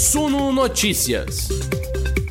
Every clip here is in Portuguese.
Suno Notícias.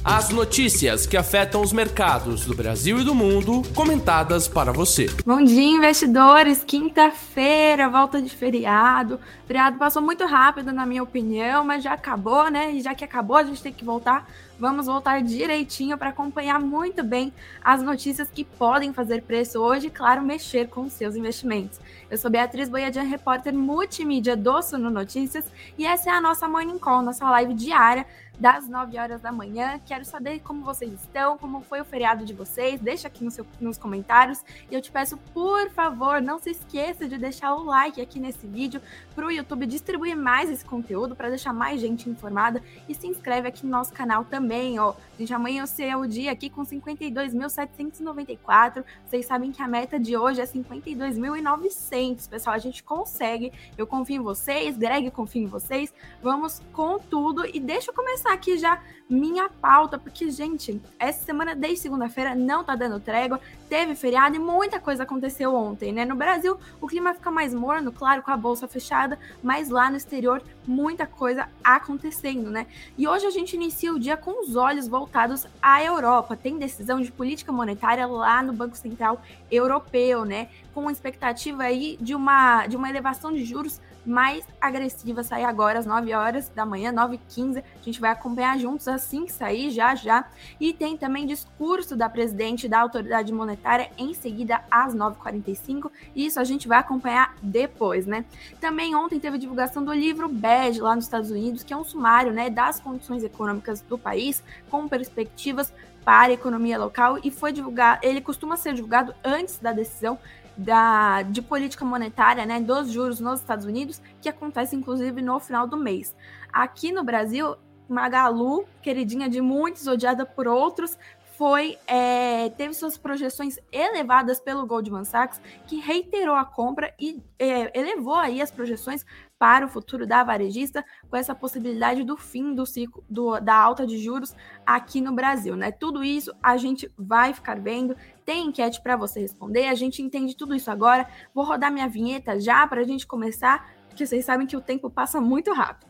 As notícias que afetam os mercados do Brasil e do mundo, comentadas para você. Bom dia, investidores. Quinta-feira, volta de feriado. O feriado passou muito rápido, na minha opinião, mas já acabou, né? E já que acabou, a gente tem que voltar. Vamos voltar direitinho para acompanhar muito bem as notícias que podem fazer preço hoje e, claro, mexer com seus investimentos. Eu sou Beatriz Boiadian, repórter multimídia do Suno Notícias, e essa é a nossa Morning Call, nossa live diária das 9 horas da manhã. Quero saber como vocês estão, como foi o feriado de vocês. Deixa aqui no seu, nos comentários. E eu te peço, por favor, não se esqueça de deixar o like aqui nesse vídeo para o YouTube distribuir mais esse conteúdo, para deixar mais gente informada. E se inscreve aqui no nosso canal também, ó. Gente, amanhã é o dia aqui com 52.794. Vocês sabem que a meta de hoje é 52.900, pessoal. A gente consegue. Eu confio em vocês, Greg confia em vocês. Vamos com tudo. E deixa eu começar começar aqui já minha pauta, porque, gente, essa semana desde segunda-feira não tá dando trégua, teve feriado e muita coisa aconteceu ontem, né? No Brasil, o clima fica mais morno, claro, com a bolsa fechada, mas lá no exterior, muita coisa acontecendo, né? E hoje a gente inicia o dia com os olhos voltados à Europa. Tem decisão de política monetária lá no Banco Central Europeu, né? Com expectativa aí de uma, de uma elevação de juros mais agressiva sair agora às 9 horas da manhã, 9h15. A gente vai acompanhar juntos assim que sair, já já. E tem também discurso da presidente da autoridade monetária em seguida às 9h45. Isso a gente vai acompanhar depois, né? Também ontem teve divulgação do livro BED lá nos Estados Unidos, que é um sumário né, das condições econômicas do país, com perspectivas para a economia local e foi divulgado, ele costuma ser divulgado antes da decisão da, de política monetária, né, dos juros nos Estados Unidos, que acontece inclusive no final do mês. Aqui no Brasil, Magalu, queridinha de muitos, odiada por outros, foi é, teve suas projeções elevadas pelo Goldman Sachs, que reiterou a compra e é, elevou aí as projeções para o futuro da varejista, com essa possibilidade do fim do ciclo do, da alta de juros aqui no Brasil, né? Tudo isso a gente vai ficar vendo. Tem enquete para você responder, a gente entende tudo isso agora. Vou rodar minha vinheta já para a gente começar, porque vocês sabem que o tempo passa muito rápido.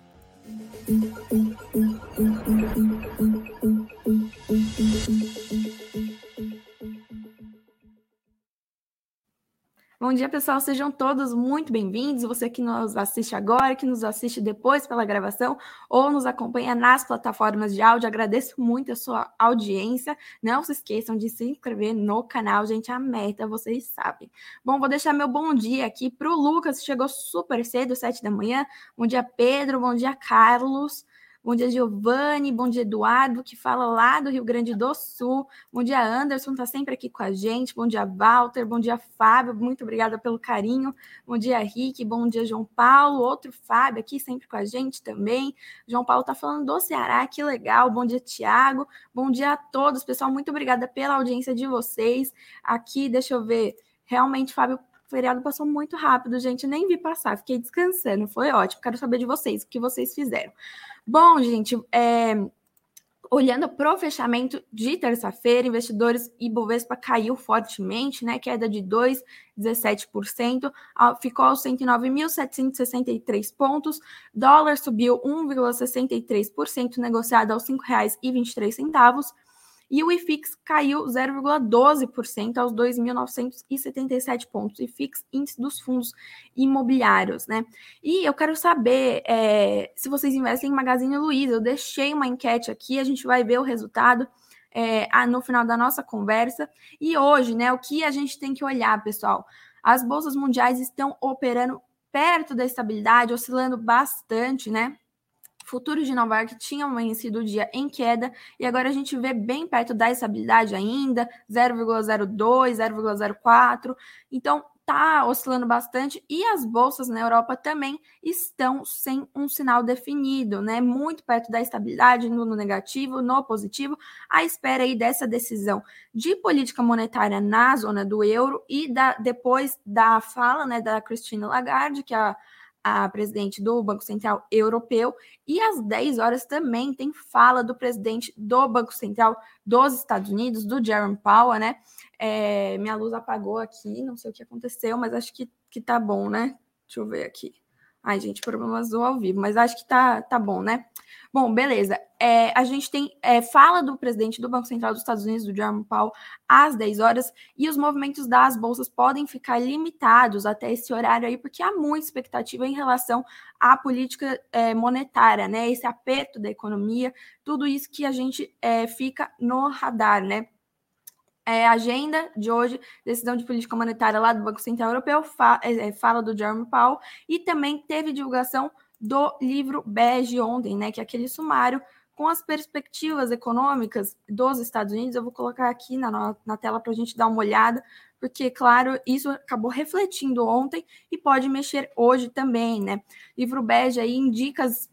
Bom dia, pessoal. Sejam todos muito bem-vindos. Você que nos assiste agora, que nos assiste depois pela gravação ou nos acompanha nas plataformas de áudio, agradeço muito a sua audiência. Não se esqueçam de se inscrever no canal, gente. A meta, vocês sabem. Bom, vou deixar meu bom dia aqui para o Lucas, chegou super cedo, sete da manhã. Bom dia, Pedro. Bom dia, Carlos. Bom dia, Giovanni. Bom dia, Eduardo, que fala lá do Rio Grande do Sul. Bom dia, Anderson, está sempre aqui com a gente. Bom dia, Walter. Bom dia, Fábio. Muito obrigada pelo carinho. Bom dia, Rick. Bom dia, João Paulo. Outro Fábio aqui sempre com a gente também. João Paulo está falando do Ceará, que legal. Bom dia, Tiago. Bom dia a todos, pessoal. Muito obrigada pela audiência de vocês. Aqui, deixa eu ver. Realmente, Fábio, o feriado passou muito rápido, gente. Nem vi passar, fiquei descansando. Foi ótimo. Quero saber de vocês, o que vocês fizeram. Bom, gente, é, olhando para o fechamento de terça-feira, investidores Ibovespa caiu fortemente, né? Queda de 2,17%, ficou aos 109.763 pontos. Dólar subiu 1,63%, negociado aos R$ 5,23 e o IFIX caiu 0,12% aos 2.977 pontos, IFIX, índice dos fundos imobiliários, né? E eu quero saber é, se vocês investem em Magazine Luiza, eu deixei uma enquete aqui, a gente vai ver o resultado é, no final da nossa conversa. E hoje, né, o que a gente tem que olhar, pessoal? As bolsas mundiais estão operando perto da estabilidade, oscilando bastante, né? Futuros de Nova York tinham amanhecido o dia em queda e agora a gente vê bem perto da estabilidade ainda, 0,02, 0,04. Então, tá oscilando bastante e as bolsas na Europa também estão sem um sinal definido, né? Muito perto da estabilidade no, negativo, no positivo, à espera aí dessa decisão de política monetária na zona do euro e da, depois da fala, né, da Christine Lagarde, que é a a presidente do Banco Central Europeu, e às 10 horas também tem fala do presidente do Banco Central dos Estados Unidos, do Jerome Powell, né? É, minha luz apagou aqui, não sei o que aconteceu, mas acho que, que tá bom, né? Deixa eu ver aqui. Ai, gente, problemas do ao vivo, mas acho que tá, tá bom, né? Bom, beleza. É, a gente tem é, fala do presidente do Banco Central dos Estados Unidos, do Jerome Powell, às 10 horas, e os movimentos das bolsas podem ficar limitados até esse horário aí, porque há muita expectativa em relação à política é, monetária, né? Esse aperto da economia, tudo isso que a gente é, fica no radar, né? É, agenda de hoje, decisão de política monetária lá do Banco Central Europeu, fa é, fala do Jerome Powell, e também teve divulgação do livro bege ontem, né? Que é aquele sumário com as perspectivas econômicas dos Estados Unidos. Eu vou colocar aqui na, na tela para a gente dar uma olhada, porque, claro, isso acabou refletindo ontem e pode mexer hoje também, né? Livro bege aí indica as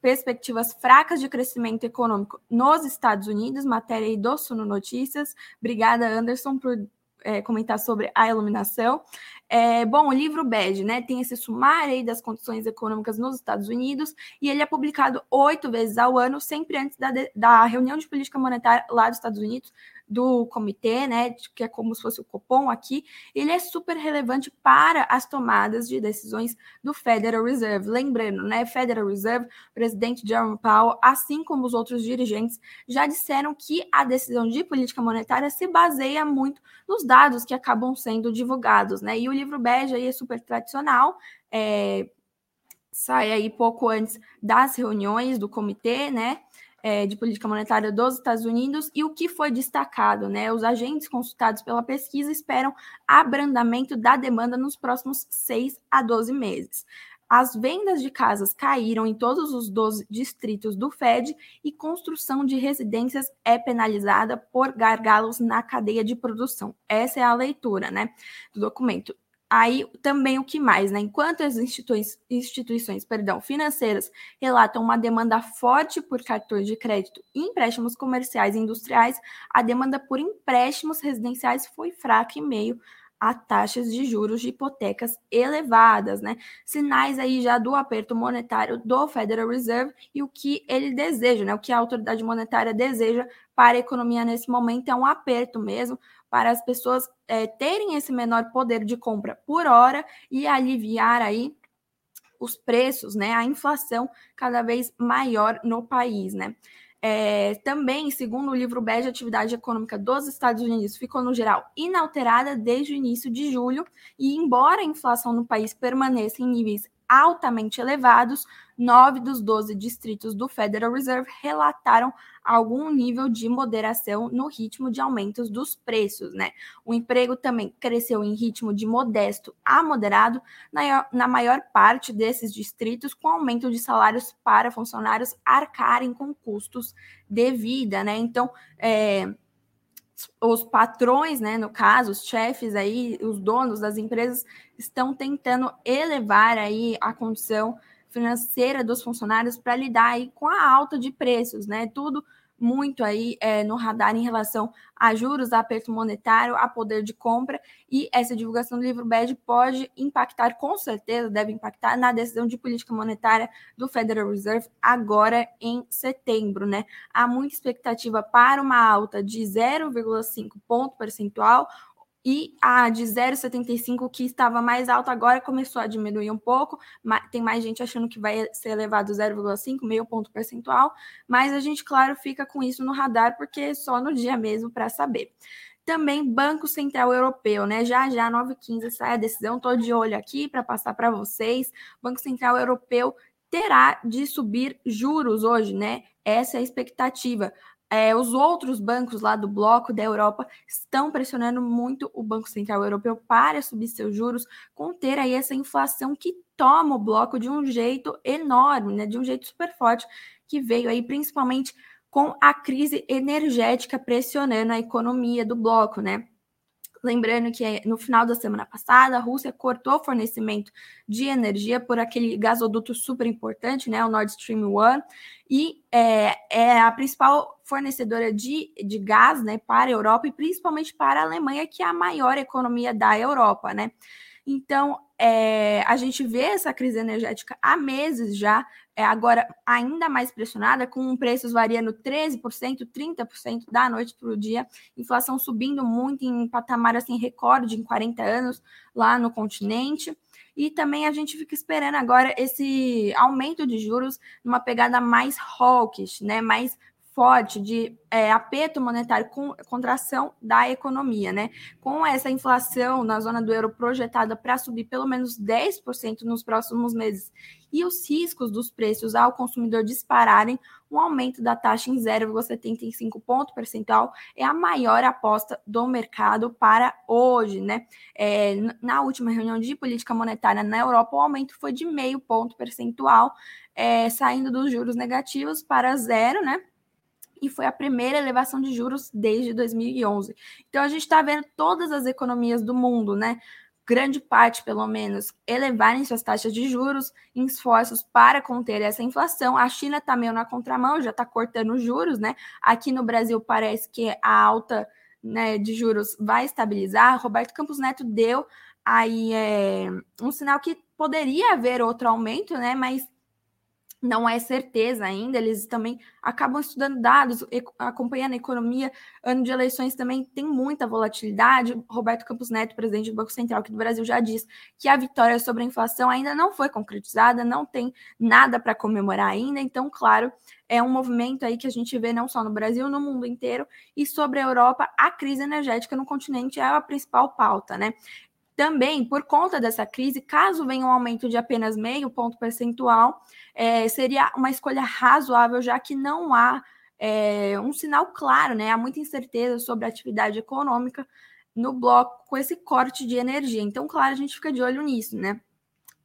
perspectivas fracas de crescimento econômico nos Estados Unidos, matéria aí do Suno Notícias. Obrigada, Anderson, por é, comentar sobre a iluminação. É, bom, o livro Bege, né, tem esse sumário aí das condições econômicas nos Estados Unidos e ele é publicado oito vezes ao ano, sempre antes da, da reunião de política monetária lá dos Estados Unidos, do comitê, né, que é como se fosse o Copom aqui, ele é super relevante para as tomadas de decisões do Federal Reserve. Lembrando, né, Federal Reserve, presidente Jerome Powell, assim como os outros dirigentes, já disseram que a decisão de política monetária se baseia muito nos dados que acabam sendo divulgados, né? E o livro bege aí é super tradicional, é, sai aí pouco antes das reuniões do comitê, né? É, de política monetária dos Estados Unidos e o que foi destacado, né? Os agentes consultados pela pesquisa esperam abrandamento da demanda nos próximos 6 a 12 meses. As vendas de casas caíram em todos os 12 distritos do Fed e construção de residências é penalizada por gargalos na cadeia de produção. Essa é a leitura, né, do documento. Aí também o que mais, né? Enquanto as instituições, instituições perdão, financeiras relatam uma demanda forte por cartões de crédito e empréstimos comerciais e industriais, a demanda por empréstimos residenciais foi fraca em meio a taxas de juros de hipotecas elevadas, né? Sinais aí já do aperto monetário do Federal Reserve e o que ele deseja, né? O que a autoridade monetária deseja para a economia nesse momento é um aperto mesmo, para as pessoas é, terem esse menor poder de compra por hora e aliviar aí os preços, né? A inflação cada vez maior no país, né? É, também, segundo o livro Bege, a atividade econômica dos Estados Unidos ficou, no geral, inalterada desde o início de julho, e embora a inflação no país permaneça em níveis altamente elevados, nove dos 12 distritos do Federal Reserve relataram algum nível de moderação no ritmo de aumentos dos preços, né? O emprego também cresceu em ritmo de modesto a moderado na, na maior parte desses distritos, com aumento de salários para funcionários arcarem com custos de vida, né? Então, é, os patrões, né, no caso, os chefes aí, os donos das empresas estão tentando elevar aí a condição financeira dos funcionários para lidar aí com a alta de preços, né? Tudo muito aí é, no radar em relação a juros, a aperto monetário, a poder de compra, e essa divulgação do livro BED pode impactar, com certeza, deve impactar na decisão de política monetária do Federal Reserve agora em setembro, né? Há muita expectativa para uma alta de 0,5 ponto percentual, e a de 0,75 que estava mais alta agora começou a diminuir um pouco. Tem mais gente achando que vai ser elevado 0,5, meio ponto percentual, mas a gente, claro, fica com isso no radar porque é só no dia mesmo para saber. Também Banco Central Europeu, né? Já já 9h15 sai a decisão, estou de olho aqui para passar para vocês. Banco Central Europeu terá de subir juros hoje, né? Essa é a expectativa é, os outros bancos lá do bloco da Europa estão pressionando muito o Banco Central Europeu para subir seus juros, conter aí essa inflação que toma o bloco de um jeito enorme, né, de um jeito super forte, que veio aí principalmente com a crise energética pressionando a economia do bloco, né? Lembrando que no final da semana passada, a Rússia cortou fornecimento de energia por aquele gasoduto super importante, né, o Nord Stream 1, e é, é a principal fornecedora de, de gás né, para a Europa e principalmente para a Alemanha, que é a maior economia da Europa, né? Então, é, a gente vê essa crise energética há meses já, é, agora ainda mais pressionada, com preços variando 13%, 30% da noite para o dia, inflação subindo muito em patamar assim, recorde em 40 anos lá no continente. E também a gente fica esperando agora esse aumento de juros numa pegada mais hawkish, né? Mais forte de é, aperto monetário com contração da economia, né? Com essa inflação na zona do euro projetada para subir pelo menos 10% nos próximos meses e os riscos dos preços ao consumidor dispararem, um aumento da taxa em 0,75 ponto percentual é a maior aposta do mercado para hoje, né? É, na última reunião de política monetária na Europa, o aumento foi de meio ponto percentual, é, saindo dos juros negativos para zero, né? E foi a primeira elevação de juros desde 2011. Então a gente está vendo todas as economias do mundo, né? Grande parte, pelo menos, elevarem suas taxas de juros em esforços para conter essa inflação. A China está meio na contramão, já está cortando juros, né? Aqui no Brasil parece que a alta né, de juros vai estabilizar. Roberto Campos Neto deu aí é, um sinal que poderia haver outro aumento, né? Mas não é certeza ainda, eles também acabam estudando dados, acompanhando a economia. Ano de eleições também tem muita volatilidade. Roberto Campos Neto, presidente do Banco Central aqui do Brasil, já diz que a vitória sobre a inflação ainda não foi concretizada, não tem nada para comemorar ainda. Então, claro, é um movimento aí que a gente vê não só no Brasil, no mundo inteiro. E sobre a Europa, a crise energética no continente é a principal pauta, né? Também, por conta dessa crise, caso venha um aumento de apenas meio ponto percentual, é, seria uma escolha razoável, já que não há é, um sinal claro, né? Há muita incerteza sobre a atividade econômica no bloco com esse corte de energia. Então, claro, a gente fica de olho nisso, né?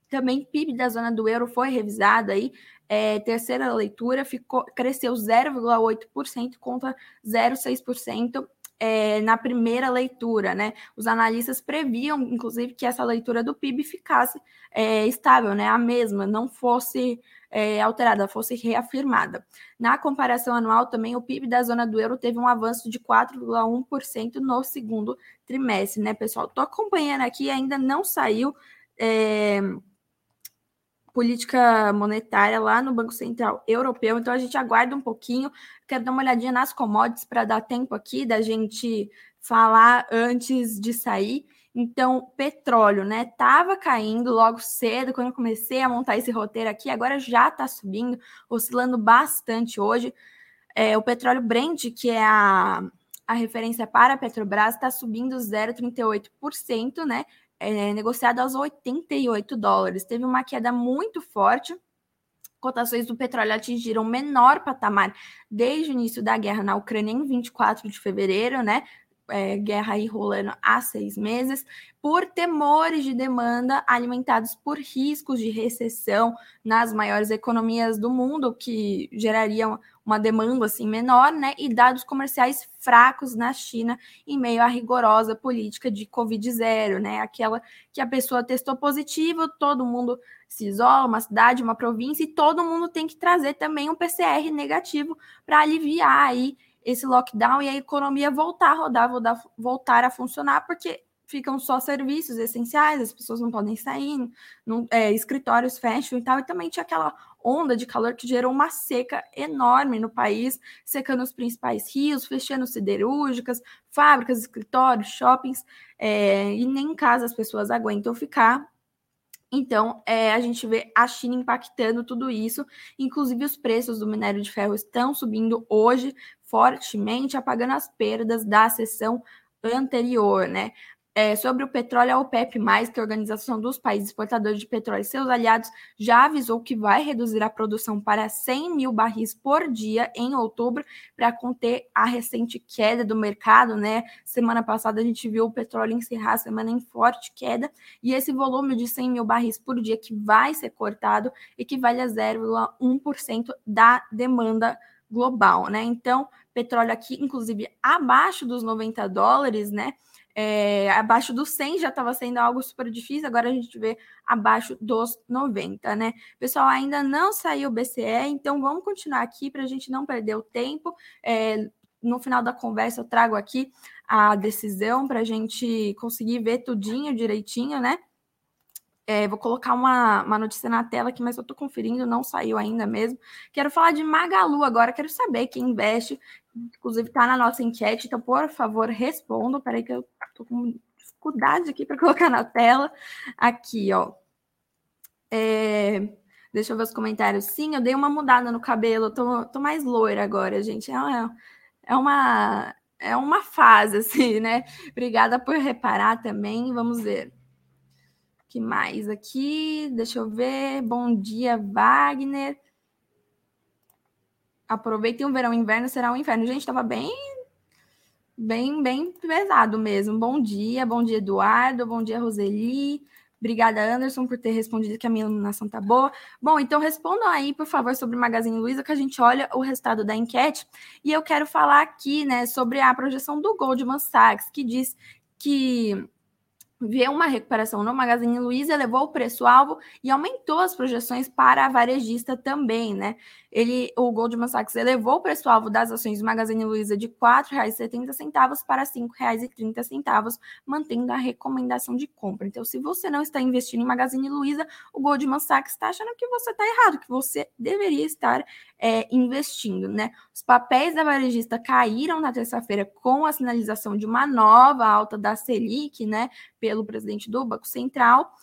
Também PIB da zona do euro foi revisado aí, é, terceira leitura ficou cresceu 0,8% contra 0,6% é, na primeira leitura, né? Os analistas previam, inclusive, que essa leitura do PIB ficasse é, estável, né? A mesma, não fosse é, alterada, fosse reafirmada. Na comparação anual, também o PIB da zona do euro teve um avanço de 4,1% no segundo trimestre, né, pessoal? Estou acompanhando aqui, ainda não saiu. É, política monetária lá no Banco Central Europeu. Então a gente aguarda um pouquinho. Quero dar uma olhadinha nas commodities para dar tempo aqui da gente falar antes de sair. Então, petróleo, né? Tava caindo logo cedo quando eu comecei a montar esse roteiro aqui, agora já está subindo, oscilando bastante hoje. É, o petróleo Brent, que é a, a referência para a Petrobras, está subindo 0,38%, né? É, negociado aos 88 dólares. Teve uma queda muito forte. Cotações do petróleo atingiram o menor patamar desde o início da guerra na Ucrânia em 24 de fevereiro, né? É, guerra aí rolando há seis meses, por temores de demanda alimentados por riscos de recessão nas maiores economias do mundo, que gerariam uma demanda assim menor, né? E dados comerciais fracos na China em meio à rigorosa política de Covid zero, né? Aquela que a pessoa testou positivo, todo mundo se isola, uma cidade, uma província, e todo mundo tem que trazer também um PCR negativo para aliviar aí esse lockdown e a economia voltar a rodar, voltar a funcionar, porque ficam só serviços essenciais, as pessoas não podem sair, não, é, escritórios fecham e tal, e também tinha aquela onda de calor que gerou uma seca enorme no país, secando os principais rios, fechando siderúrgicas, fábricas, escritórios, shoppings, é, e nem em casa as pessoas aguentam ficar. Então, é, a gente vê a China impactando tudo isso, inclusive os preços do minério de ferro estão subindo hoje fortemente, apagando as perdas da sessão anterior, né? É, sobre o petróleo, a OPEP+, que é a Organização dos Países Exportadores de Petróleo e seus aliados, já avisou que vai reduzir a produção para 100 mil barris por dia em outubro para conter a recente queda do mercado, né? Semana passada a gente viu o petróleo encerrar a semana em forte queda e esse volume de 100 mil barris por dia que vai ser cortado equivale a 0,1% da demanda global, né? Então, petróleo aqui, inclusive, abaixo dos 90 dólares, né? É, abaixo dos 100 já estava sendo algo super difícil, agora a gente vê abaixo dos 90, né? Pessoal, ainda não saiu o BCE, então vamos continuar aqui para a gente não perder o tempo. É, no final da conversa eu trago aqui a decisão para a gente conseguir ver tudinho direitinho, né? É, vou colocar uma, uma notícia na tela aqui, mas eu estou conferindo, não saiu ainda mesmo. Quero falar de Magalu agora, quero saber quem investe, inclusive está na nossa enquete, então, por favor, respondam. Peraí que eu estou com dificuldade aqui para colocar na tela. Aqui, ó. É, deixa eu ver os comentários. Sim, eu dei uma mudada no cabelo, tô, tô mais loira agora, gente. É, é uma é uma fase, assim, né? Obrigada por reparar também. Vamos ver. Que mais aqui? Deixa eu ver. Bom dia, Wagner. Aproveitem o verão, o inverno será um inferno. Gente, estava bem, bem, bem pesado mesmo. Bom dia, bom dia, Eduardo. Bom dia, Roseli. Obrigada, Anderson, por ter respondido que a minha iluminação tá boa. Bom, então respondam aí, por favor, sobre o Magazine Luiza, que a gente olha o resultado da enquete. E eu quero falar aqui, né, sobre a projeção do Goldman Sachs, que diz que vê uma recuperação no Magazine Luiza, elevou o preço-alvo e aumentou as projeções para a varejista também, né? Ele, o Goldman Sachs elevou o preço-alvo das ações do Magazine Luiza de R$ 4,70 para R$ 5,30, mantendo a recomendação de compra. Então, se você não está investindo em Magazine Luiza, o Goldman Sachs está achando que você está errado, que você deveria estar é, investindo, né? Os papéis da varejista caíram na terça-feira com a sinalização de uma nova alta da Selic, né? Pelo presidente do Banco Central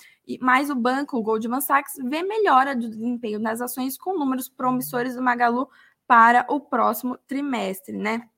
mas o banco, o Goldman Sachs, vê melhora do desempenho das ações com números promissores do Magalu para o próximo trimestre, né?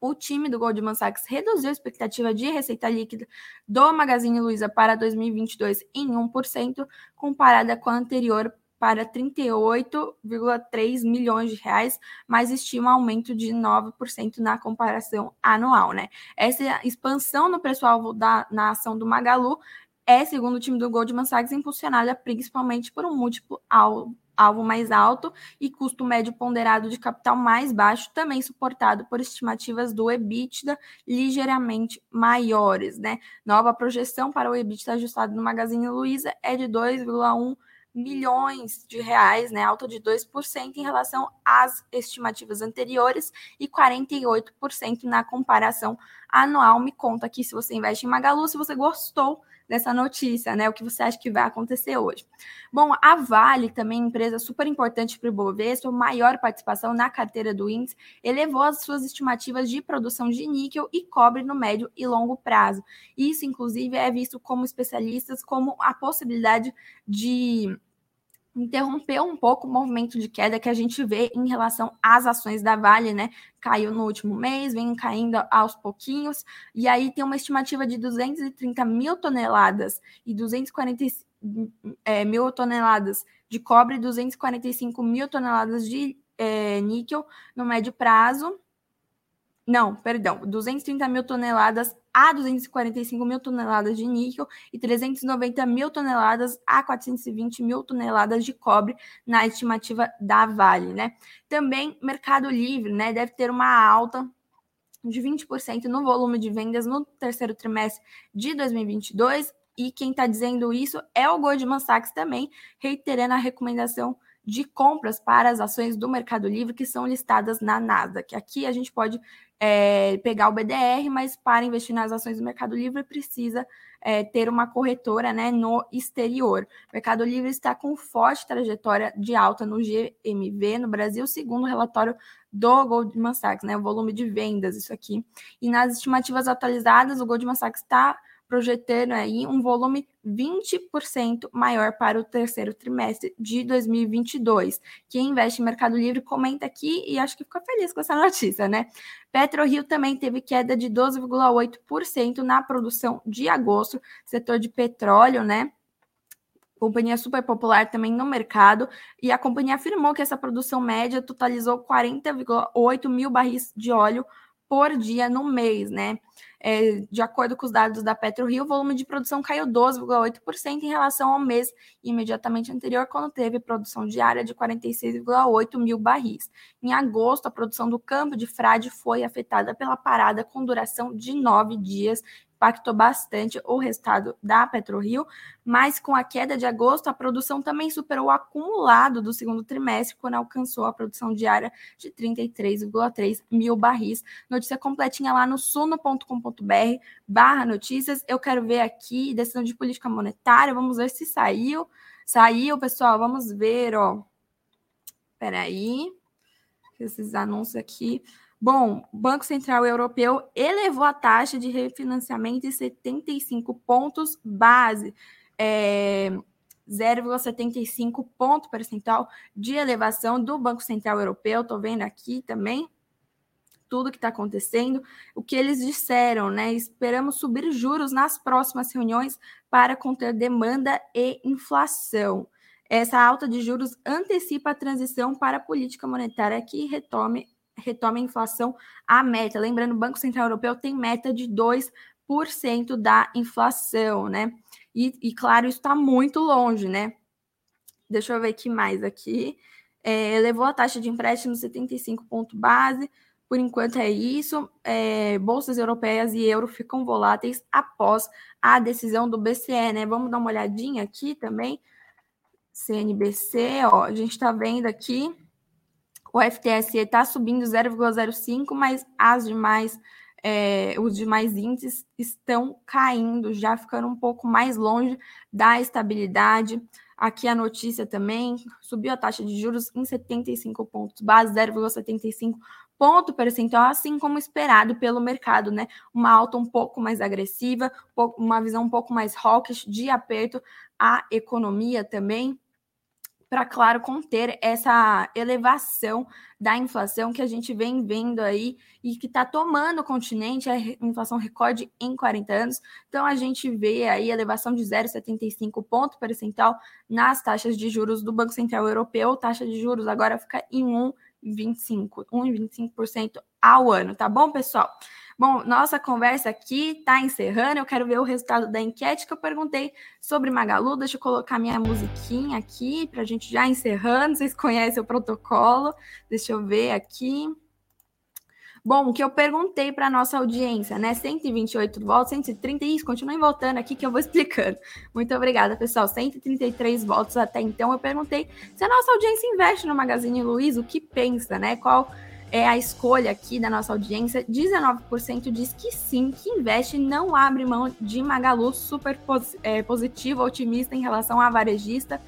O time do Goldman Sachs reduziu a expectativa de receita líquida do Magazine Luiza para 2022 em 1%, comparada com a anterior para 38,3 milhões de reais, mas estima aumento de 9% na comparação anual, né? Essa expansão no preço-alvo na ação do Magalu é, segundo o time do Goldman Sachs, impulsionada principalmente por um múltiplo alvo, mais alto e custo médio ponderado de capital mais baixo, também suportado por estimativas do EBITDA ligeiramente maiores, né? Nova projeção para o EBITDA ajustado no Magazine Luiza é de 2,1 milhões de reais, né, alta de 2% em relação às estimativas anteriores e 48% na comparação anual. Me conta aqui se você investe em Magalu, se você gostou dessa notícia, né? O que você acha que vai acontecer hoje? Bom, a Vale, também empresa super importante para o Bovespa, maior participação na carteira do índice, elevou as suas estimativas de produção de níquel e cobre no médio e longo prazo. Isso, inclusive, é visto como especialistas como a possibilidade de interrompeu um pouco o movimento de queda que a gente vê em relação às ações da Vale, né? Caiu no último mês, vem caindo aos pouquinhos, e aí tem uma estimativa de 230 mil toneladas e 240 é, mil toneladas de cobre, 245 mil toneladas de é, níquel no médio prazo. Não, perdão, 230 mil toneladas a 245 mil toneladas de níquel e 390 mil toneladas a 420 mil toneladas de cobre na estimativa da Vale, né? Também Mercado Livre, né, deve ter uma alta de 20% no volume de vendas no terceiro trimestre de 2022 e quem está dizendo isso é o Goldman Sachs também, reiterando a recomendação de compras para as ações do Mercado Livre que são listadas na Nasdaq. Aqui a gente pode é, pegar o BDR, mas para investir nas ações do Mercado Livre precisa é, ter uma corretora né, no exterior. O Mercado Livre está com forte trajetória de alta no GMV no Brasil, segundo o relatório do Goldman Sachs, né, o volume de vendas, isso aqui. E nas estimativas atualizadas, o Goldman Sachs está projetando aí um volume 20% maior para o terceiro trimestre de 2022. Quem investe em Mercado Livre comenta aqui e acho que ficou feliz com essa notícia, né? PetroRio também teve queda de 12,8% na produção de agosto, setor de petróleo, né? companhia super popular também no mercado, e a companhia afirmou que essa produção média totalizou 40,8 mil barris de óleo por dia no mês, né? É, de acordo com os dados da PetroRio, o volume de produção caiu 12,8% em relação ao mês imediatamente anterior, quando teve produção diária de 46,8 mil barris. Em agosto, a produção do campo de Frade foi afetada pela parada com duração de nove dias impactou bastante o resultado da PetroRio, mas com a queda de agosto, a produção também superou o acumulado do segundo trimestre, quando alcançou a produção diária de 33,3 mil barris. Notícia completinha lá no suno.com.br barra notícias. Eu quero ver aqui, decisão de política monetária, vamos ver se saiu. Saiu, pessoal, vamos ver, ó. Peraí, esses anúncios aqui. Bom, o Banco Central Europeu elevou a taxa de refinanciamento em 75 pontos base. É, 0,75 ponto percentual de elevação do Banco Central Europeu. Estou vendo aqui também tudo que está acontecendo, o que eles disseram, né? Esperamos subir juros nas próximas reuniões para conter demanda e inflação. Essa alta de juros antecipa a transição para a política monetária que retome, retome a inflação à meta. Lembrando, o Banco Central Europeu tem meta de 2% da inflação, né? E, e claro, isso está muito longe, né? Deixa eu ver aqui mais aqui. É, elevou a taxa de empréstimo 75 ponto base. Por enquanto é isso. É, bolsas europeias e euro ficam voláteis após a decisão do BCE, né? Vamos dar uma olhadinha aqui também. CNBC, ó, a gente está vendo aqui. O FTSE está subindo 0,05, mas as demais é, os demais índices estão caindo, já ficando um pouco mais longe da estabilidade. Aqui a notícia também subiu a taxa de juros em 75 pontos base, 0,75 ponto percentual, assim como esperado pelo mercado, né? Uma alta um pouco mais agressiva, uma visão um pouco mais hawkish de aperto à economia também para, claro, conter essa elevação da inflação que a gente vem vendo aí e que está tomando o continente, a inflação recorde em 40 anos. Então, a gente vê aí elevação de 0,75 ponto percentual nas taxas de juros do Banco Central Europeu. Taxa de juros agora fica em 1,25%, 1,25% ao ano, tá bom, pessoal? Bom, nossa conversa aqui está encerrando. Eu quero ver o resultado da enquete que eu perguntei sobre Magalu. Deixa eu colocar minha musiquinha aqui para a gente já encerrando. Vocês conhecem o protocolo? Deixa eu ver aqui. Bom, o que eu perguntei para nossa audiência, né? 128 votos, 130, isso, continuem voltando aqui que eu vou explicando. Muito obrigada, pessoal. 133 votos até então. Eu perguntei se a nossa audiência investe no Magazine Luiza, o que pensa, né? Qual é a escolha aqui da nossa audiência, 19% diz que sim, que investe, não abre mão de Magalu, super pos é, positivo, otimista em relação à varejista.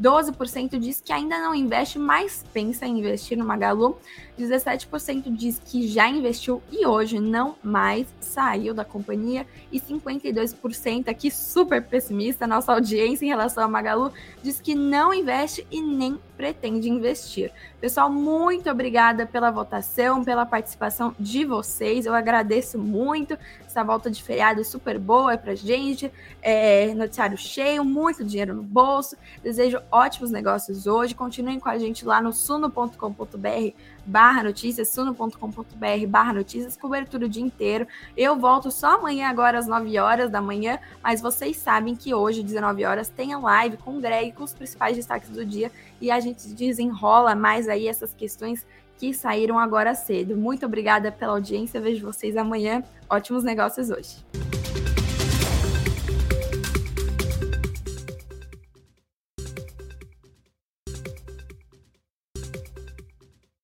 12% diz que ainda não investe, mas pensa em investir no Magalu. 17% diz que já investiu e hoje não mais saiu da companhia. E 52% aqui super pessimista, nossa audiência em relação ao Magalu, diz que não investe e nem pretende investir. Pessoal, muito obrigada pela votação, pela participação de vocês. Eu agradeço muito. Essa volta de feriado é super boa pra gente. É, noticiário cheio, muito dinheiro no bolso. Desejo ótimos negócios hoje. Continuem com a gente lá no suno.com.br barra notícias, suno.com.br barra notícias, cobertura o dia inteiro. Eu volto só amanhã, agora às 9 horas da manhã, mas vocês sabem que hoje, 19 horas, tem a live com o Greg, com os principais destaques do dia, e a gente desenrola mais aí essas questões que saíram agora cedo. Muito obrigada pela audiência, vejo vocês amanhã. Ótimos negócios hoje.